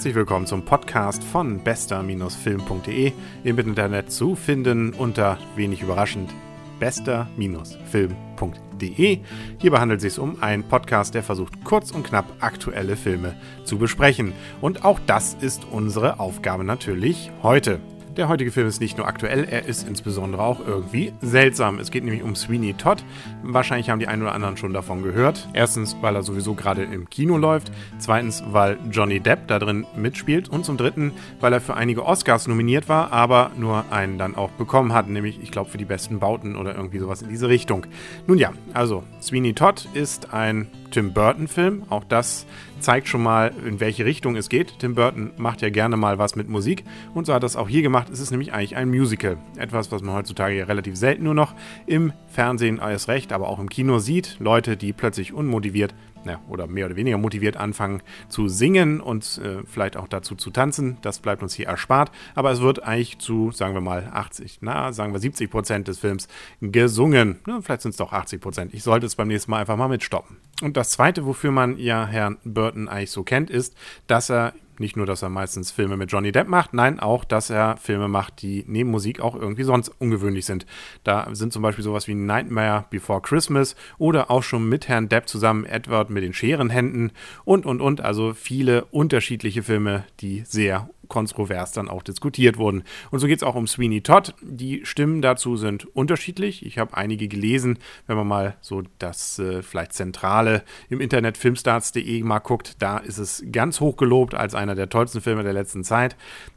Herzlich willkommen zum Podcast von bester-film.de im Internet zu finden unter wenig überraschend bester-film.de. Hierbei handelt es sich um einen Podcast, der versucht kurz und knapp aktuelle Filme zu besprechen. Und auch das ist unsere Aufgabe natürlich heute. Der heutige Film ist nicht nur aktuell, er ist insbesondere auch irgendwie seltsam. Es geht nämlich um Sweeney Todd. Wahrscheinlich haben die einen oder anderen schon davon gehört. Erstens, weil er sowieso gerade im Kino läuft. Zweitens, weil Johnny Depp da drin mitspielt. Und zum Dritten, weil er für einige Oscars nominiert war, aber nur einen dann auch bekommen hat. Nämlich, ich glaube, für die besten Bauten oder irgendwie sowas in diese Richtung. Nun ja, also Sweeney Todd ist ein Tim Burton-Film. Auch das zeigt schon mal, in welche Richtung es geht. Tim Burton macht ja gerne mal was mit Musik und so hat das auch hier gemacht. Es ist nämlich eigentlich ein Musical. Etwas, was man heutzutage ja relativ selten nur noch im Fernsehen alles recht, aber auch im Kino sieht. Leute, die plötzlich unmotiviert ja, oder mehr oder weniger motiviert anfangen zu singen und äh, vielleicht auch dazu zu tanzen. Das bleibt uns hier erspart. Aber es wird eigentlich zu, sagen wir mal, 80, na, sagen wir 70 Prozent des Films gesungen. Ja, vielleicht sind es doch 80 Prozent. Ich sollte es beim nächsten Mal einfach mal mitstoppen. Und das Zweite, wofür man ja Herrn Burton eigentlich so kennt, ist, dass er nicht nur, dass er meistens Filme mit Johnny Depp macht, nein, auch, dass er Filme macht, die neben Musik auch irgendwie sonst ungewöhnlich sind. Da sind zum Beispiel sowas wie Nightmare Before Christmas oder auch schon mit Herrn Depp zusammen Edward mit den Scherenhänden und, und, und. Also viele unterschiedliche Filme, die sehr kontrovers dann auch diskutiert wurden. Und so geht es auch um Sweeney Todd. Die Stimmen dazu sind unterschiedlich. Ich habe einige gelesen, wenn man mal so das äh, vielleicht Zentrale im Internet filmstarts.de mal guckt, da ist es ganz hoch gelobt als einer der tollsten Filme der letzten Zeit.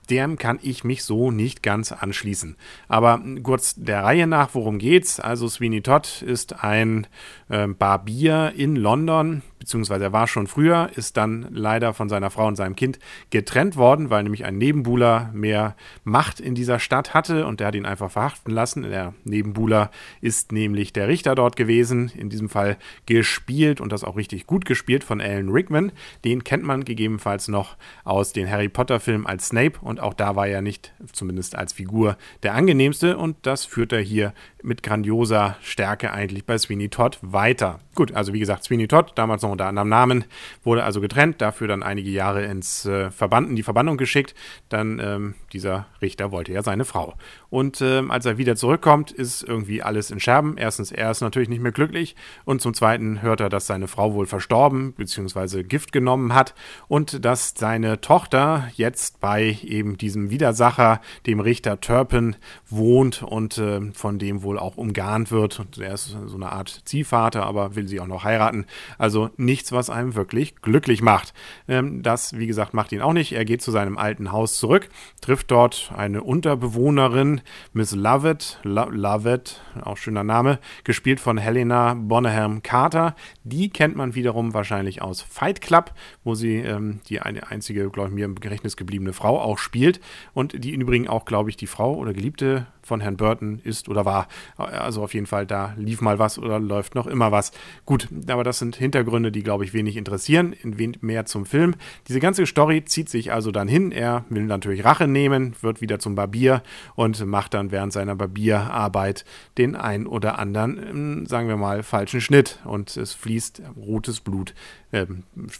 Dem kann ich mich so nicht ganz anschließen. Aber kurz der Reihe nach, worum geht's? Also Sweeney Todd ist ein äh, Barbier in London, beziehungsweise er war schon früher, ist dann leider von seiner Frau und seinem Kind getrennt worden, weil nämlich ein Nebenbuhler mehr Macht in dieser Stadt hatte und der hat ihn einfach verhaften lassen. Der Nebenbuhler ist nämlich der Richter dort gewesen, in diesem Fall gespielt und das auch richtig gut gespielt von Alan Rickman. Den kennt man gegebenenfalls noch aus den Harry Potter Filmen als Snape und auch da war er nicht, zumindest als Figur, der angenehmste. Und das führt er hier mit grandioser Stärke eigentlich bei Sweeney Todd weiter. Gut, also wie gesagt, Sweeney Todd, damals noch unter anderem Namen, wurde also getrennt, dafür dann einige Jahre ins äh, Verband, in die Verbannung geschickt. Dann ähm, dieser Richter wollte ja seine Frau. Und ähm, als er wieder zurückkommt, ist irgendwie alles in Scherben. Erstens, er ist natürlich nicht mehr glücklich und zum Zweiten hört er, dass seine Frau wohl verstorben bzw. Gift genommen hat und dass seine Tochter jetzt bei eben diesem Widersacher, dem Richter Turpin, wohnt und äh, von dem wohl auch umgarnt wird. Er ist so eine Art Ziehvater, aber will sie auch noch heiraten. Also nichts, was einem wirklich glücklich macht. Ähm, das, wie gesagt, macht ihn auch nicht. Er geht zu seinem alten Haus zurück, trifft dort eine Unterbewohnerin, Miss Lovett, Lo Lovett, auch schöner Name, gespielt von Helena Bonham Carter. Die kennt man wiederum wahrscheinlich aus Fight Club, wo sie ähm, die eine einzige, glaube ich, mir im Gedächtnis gebliebene Frau auch spielt und die im Übrigen auch, glaube ich, die Frau oder Geliebte von Herrn Burton ist oder war. Also auf jeden Fall, da lief mal was oder läuft noch immer was. Gut, aber das sind Hintergründe, die, glaube ich, wenig interessieren. Mehr zum Film. Diese ganze Story zieht sich also dann hin. Er will natürlich Rache nehmen, wird wieder zum Barbier und macht dann während seiner Barbierarbeit den ein oder anderen, ähm, sagen wir mal, falschen Schnitt. Und es fließt rotes Blut, äh,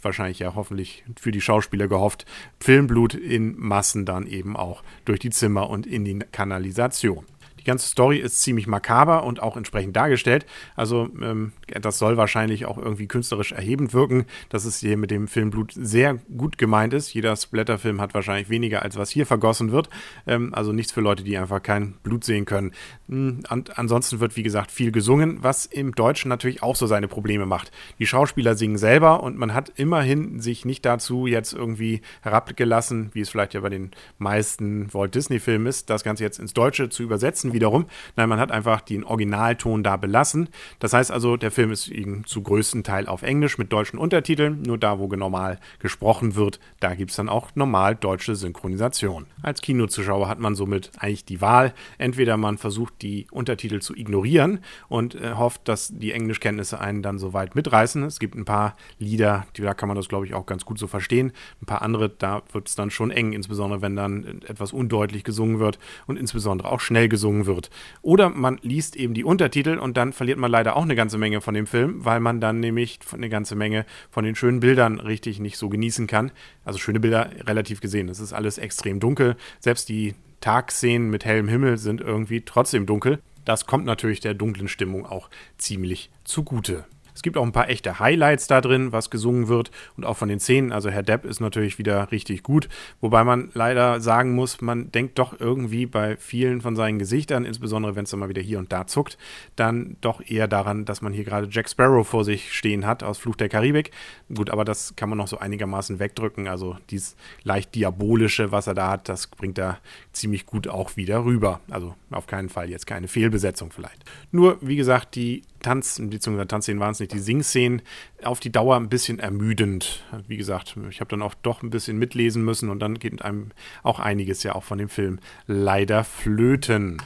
wahrscheinlich ja hoffentlich für die Schauspieler gehofft, Filmblut in Massen dann eben auch durch die Zimmer und in die Kanalisation. Die ganze Story ist ziemlich makaber und auch entsprechend dargestellt. Also ähm, das soll wahrscheinlich auch irgendwie künstlerisch erhebend wirken, dass es hier mit dem Film Blut sehr gut gemeint ist. Jeder Splatterfilm hat wahrscheinlich weniger, als was hier vergossen wird. Ähm, also nichts für Leute, die einfach kein Blut sehen können. Und hm, ansonsten wird, wie gesagt, viel gesungen, was im Deutschen natürlich auch so seine Probleme macht. Die Schauspieler singen selber und man hat immerhin sich nicht dazu jetzt irgendwie herabgelassen, wie es vielleicht ja bei den meisten Walt Disney-Filmen ist, das Ganze jetzt ins Deutsche zu übersetzen wiederum. Nein, man hat einfach den Originalton da belassen. Das heißt also, der Film ist eben zu größten Teil auf Englisch mit deutschen Untertiteln. Nur da, wo normal gesprochen wird, da gibt es dann auch normal deutsche Synchronisation. Als Kinozuschauer hat man somit eigentlich die Wahl. Entweder man versucht, die Untertitel zu ignorieren und äh, hofft, dass die Englischkenntnisse einen dann so weit mitreißen. Es gibt ein paar Lieder, die, da kann man das, glaube ich, auch ganz gut so verstehen. Ein paar andere, da wird es dann schon eng, insbesondere wenn dann etwas undeutlich gesungen wird und insbesondere auch schnell gesungen wird. Oder man liest eben die Untertitel und dann verliert man leider auch eine ganze Menge von dem Film, weil man dann nämlich eine ganze Menge von den schönen Bildern richtig nicht so genießen kann. Also schöne Bilder relativ gesehen. Es ist alles extrem dunkel. Selbst die Tagszenen mit hellem Himmel sind irgendwie trotzdem dunkel. Das kommt natürlich der dunklen Stimmung auch ziemlich zugute. Es gibt auch ein paar echte Highlights da drin, was gesungen wird und auch von den Szenen. Also Herr Depp ist natürlich wieder richtig gut, wobei man leider sagen muss, man denkt doch irgendwie bei vielen von seinen Gesichtern, insbesondere wenn es dann mal wieder hier und da zuckt, dann doch eher daran, dass man hier gerade Jack Sparrow vor sich stehen hat aus Fluch der Karibik. Gut, aber das kann man noch so einigermaßen wegdrücken. Also dieses leicht diabolische, was er da hat, das bringt er ziemlich gut auch wieder rüber. Also auf keinen Fall jetzt keine Fehlbesetzung vielleicht. Nur, wie gesagt, die Tanz, beziehungsweise Tanzszenen waren es nicht, die Singszenen auf die Dauer ein bisschen ermüdend. Wie gesagt, ich habe dann auch doch ein bisschen mitlesen müssen und dann geht einem auch einiges ja auch von dem Film leider flöten.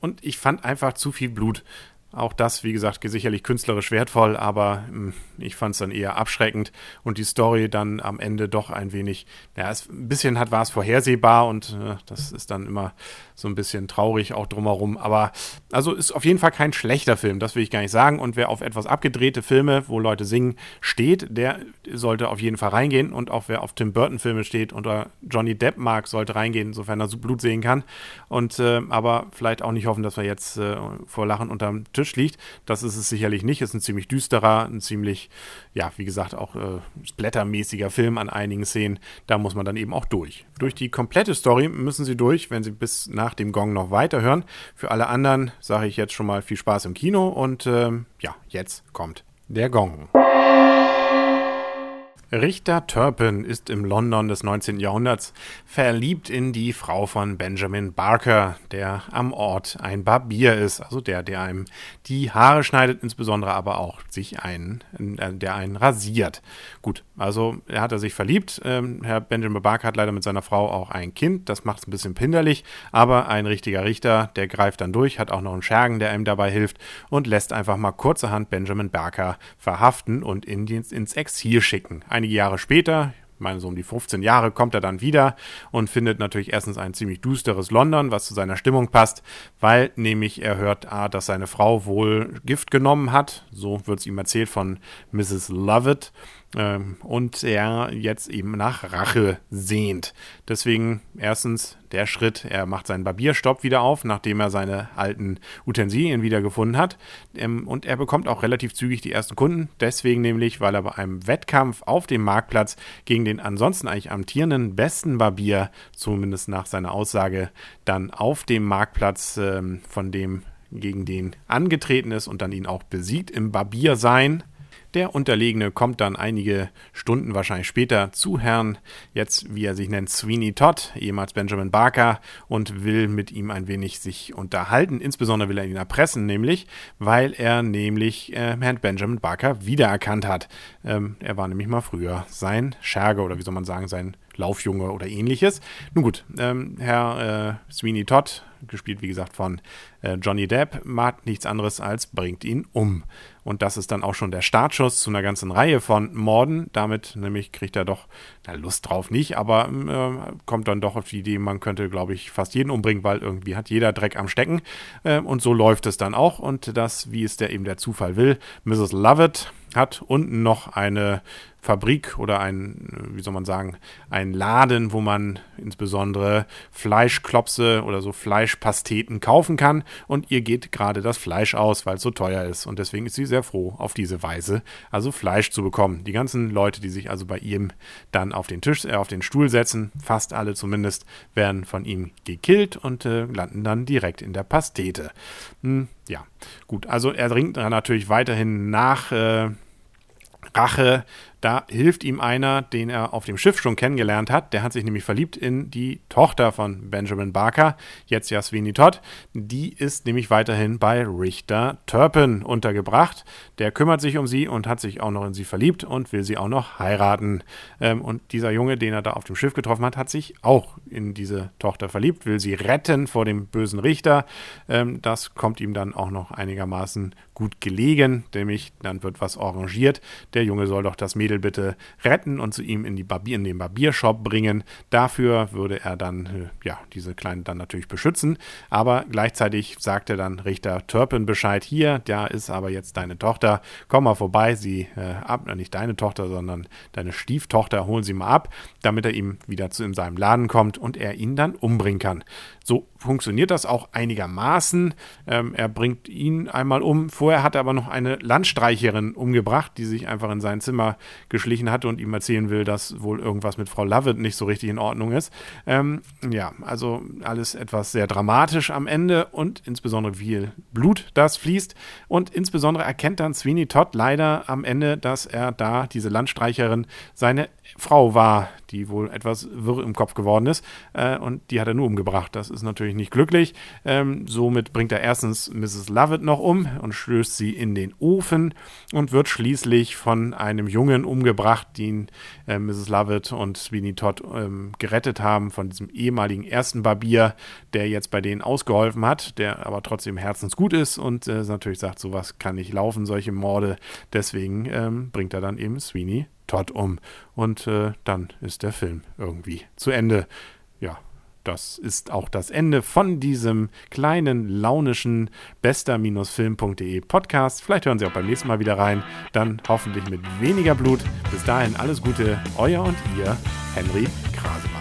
Und ich fand einfach zu viel Blut. Auch das, wie gesagt, sicherlich künstlerisch wertvoll, aber hm, ich fand es dann eher abschreckend und die Story dann am Ende doch ein wenig, ja, es, ein bisschen hat, war es vorhersehbar und äh, das ist dann immer so ein bisschen traurig auch drumherum. Aber also ist auf jeden Fall kein schlechter Film, das will ich gar nicht sagen. Und wer auf etwas abgedrehte Filme, wo Leute singen, steht, der sollte auf jeden Fall reingehen. Und auch wer auf Tim Burton-Filme steht oder Johnny Depp mag, sollte reingehen, sofern er so Blut sehen kann. Und äh, aber vielleicht auch nicht hoffen, dass er jetzt äh, vor Lachen unterm Tisch liegt. Das ist es sicherlich nicht. Es ist ein ziemlich düsterer, ein ziemlich, ja, wie gesagt, auch äh, splattermäßiger Film an einigen Szenen. Da muss man dann eben auch durch. Durch die komplette Story müssen sie durch, wenn sie bis nach dem Gong noch weiterhören. Für alle anderen sage ich jetzt schon mal viel Spaß im Kino und ähm, ja, jetzt kommt der Gong. Richter Turpin ist im London des 19. Jahrhunderts verliebt in die Frau von Benjamin Barker, der am Ort ein Barbier ist, also der, der einem die Haare schneidet, insbesondere aber auch sich einen, äh, der einen rasiert. Gut, also er hat er sich verliebt. Ähm, Herr Benjamin Barker hat leider mit seiner Frau auch ein Kind, das macht es ein bisschen pinderlich, aber ein richtiger Richter, der greift dann durch, hat auch noch einen Schergen, der ihm dabei hilft und lässt einfach mal kurzerhand Benjamin Barker verhaften und in, ins Exil schicken. Ein einige Jahre später, ich meine so um die 15 Jahre, kommt er dann wieder und findet natürlich erstens ein ziemlich düsteres London, was zu seiner Stimmung passt, weil nämlich er hört, ah, dass seine Frau wohl Gift genommen hat, so wird es ihm erzählt von Mrs. Lovett und er jetzt eben nach Rache sehnt. Deswegen erstens der Schritt, er macht seinen Barbierstopp wieder auf, nachdem er seine alten Utensilien wiedergefunden hat. Ähm, und er bekommt auch relativ zügig die ersten Kunden, deswegen nämlich, weil er bei einem Wettkampf auf dem Marktplatz gegen den ansonsten eigentlich amtierenden besten Barbier, zumindest nach seiner Aussage, dann auf dem Marktplatz ähm, von dem gegen den angetreten ist und dann ihn auch besiegt im Barbiersein. Der Unterlegene kommt dann einige Stunden wahrscheinlich später zu Herrn, jetzt wie er sich nennt, Sweeney Todd, ehemals Benjamin Barker, und will mit ihm ein wenig sich unterhalten. Insbesondere will er ihn erpressen, nämlich, weil er nämlich äh, Herrn Benjamin Barker wiedererkannt hat. Ähm, er war nämlich mal früher sein Scherge oder wie soll man sagen, sein Laufjunge oder ähnliches. Nun gut, ähm, Herr äh, Sweeney Todd, gespielt wie gesagt von äh, Johnny Depp, macht nichts anderes als bringt ihn um. Und das ist dann auch schon der Startschuss zu einer ganzen Reihe von Morden. Damit nämlich kriegt er doch, na, Lust drauf nicht, aber äh, kommt dann doch auf die Idee, man könnte, glaube ich, fast jeden umbringen, weil irgendwie hat jeder Dreck am Stecken. Äh, und so läuft es dann auch. Und das, wie es der eben der Zufall will, Mrs. Lovett hat unten noch eine Fabrik oder ein, wie soll man sagen, ein Laden, wo man insbesondere Fleischklopse oder so Fleischpasteten kaufen kann. Und ihr geht gerade das Fleisch aus, weil es so teuer ist. Und deswegen ist sie sehr froh, auf diese Weise also Fleisch zu bekommen. Die ganzen Leute, die sich also bei ihm dann auf den Tisch, äh, auf den Stuhl setzen, fast alle zumindest, werden von ihm gekillt und äh, landen dann direkt in der Pastete. Hm, ja, gut. Also er dringt natürlich weiterhin nach. Äh, Rache da hilft ihm einer, den er auf dem Schiff schon kennengelernt hat. Der hat sich nämlich verliebt in die Tochter von Benjamin Barker, jetzt ja Sweeney Todd. Die ist nämlich weiterhin bei Richter Turpin untergebracht. Der kümmert sich um sie und hat sich auch noch in sie verliebt und will sie auch noch heiraten. Ähm, und dieser Junge, den er da auf dem Schiff getroffen hat, hat sich auch in diese Tochter verliebt, will sie retten vor dem bösen Richter. Ähm, das kommt ihm dann auch noch einigermaßen gut gelegen, nämlich dann wird was arrangiert. Der Junge soll doch das Mädel bitte retten und zu ihm in, die Barbier, in den Barbiershop bringen. Dafür würde er dann äh, ja, diese Kleine dann natürlich beschützen. Aber gleichzeitig sagt er dann Richter Turpin Bescheid, hier, da ist aber jetzt deine Tochter, komm mal vorbei, sie ab, äh, nicht deine Tochter, sondern deine Stieftochter, holen sie mal ab, damit er ihm wieder zu in seinem Laden kommt und er ihn dann umbringen kann. So funktioniert das auch einigermaßen. Ähm, er bringt ihn einmal um. Vorher hat er aber noch eine Landstreicherin umgebracht, die sich einfach in sein Zimmer geschlichen hatte und ihm erzählen will, dass wohl irgendwas mit Frau Lovett nicht so richtig in Ordnung ist. Ähm, ja, also alles etwas sehr dramatisch am Ende und insbesondere viel Blut, das fließt. Und insbesondere erkennt dann Sweeney Todd leider am Ende, dass er da, diese Landstreicherin, seine Frau war, die wohl etwas wirr im Kopf geworden ist. Äh, und die hat er nur umgebracht. Das ist natürlich nicht glücklich. Ähm, somit bringt er erstens Mrs. Lovett noch um und stößt sie in den Ofen und wird schließlich von einem Jungen umgebracht, den äh, Mrs. Lovett und Sweeney Todd ähm, gerettet haben, von diesem ehemaligen ersten Barbier, der jetzt bei denen ausgeholfen hat, der aber trotzdem herzensgut ist und äh, natürlich sagt, sowas kann nicht laufen, solche Morde. Deswegen ähm, bringt er dann eben Sweeney Todd um. Und äh, dann ist der Film irgendwie zu Ende. Ja, das ist auch das Ende von diesem kleinen, launischen bester-film.de Podcast. Vielleicht hören Sie auch beim nächsten Mal wieder rein. Dann hoffentlich mit weniger Blut. Bis dahin alles Gute, euer und ihr, Henry Krase.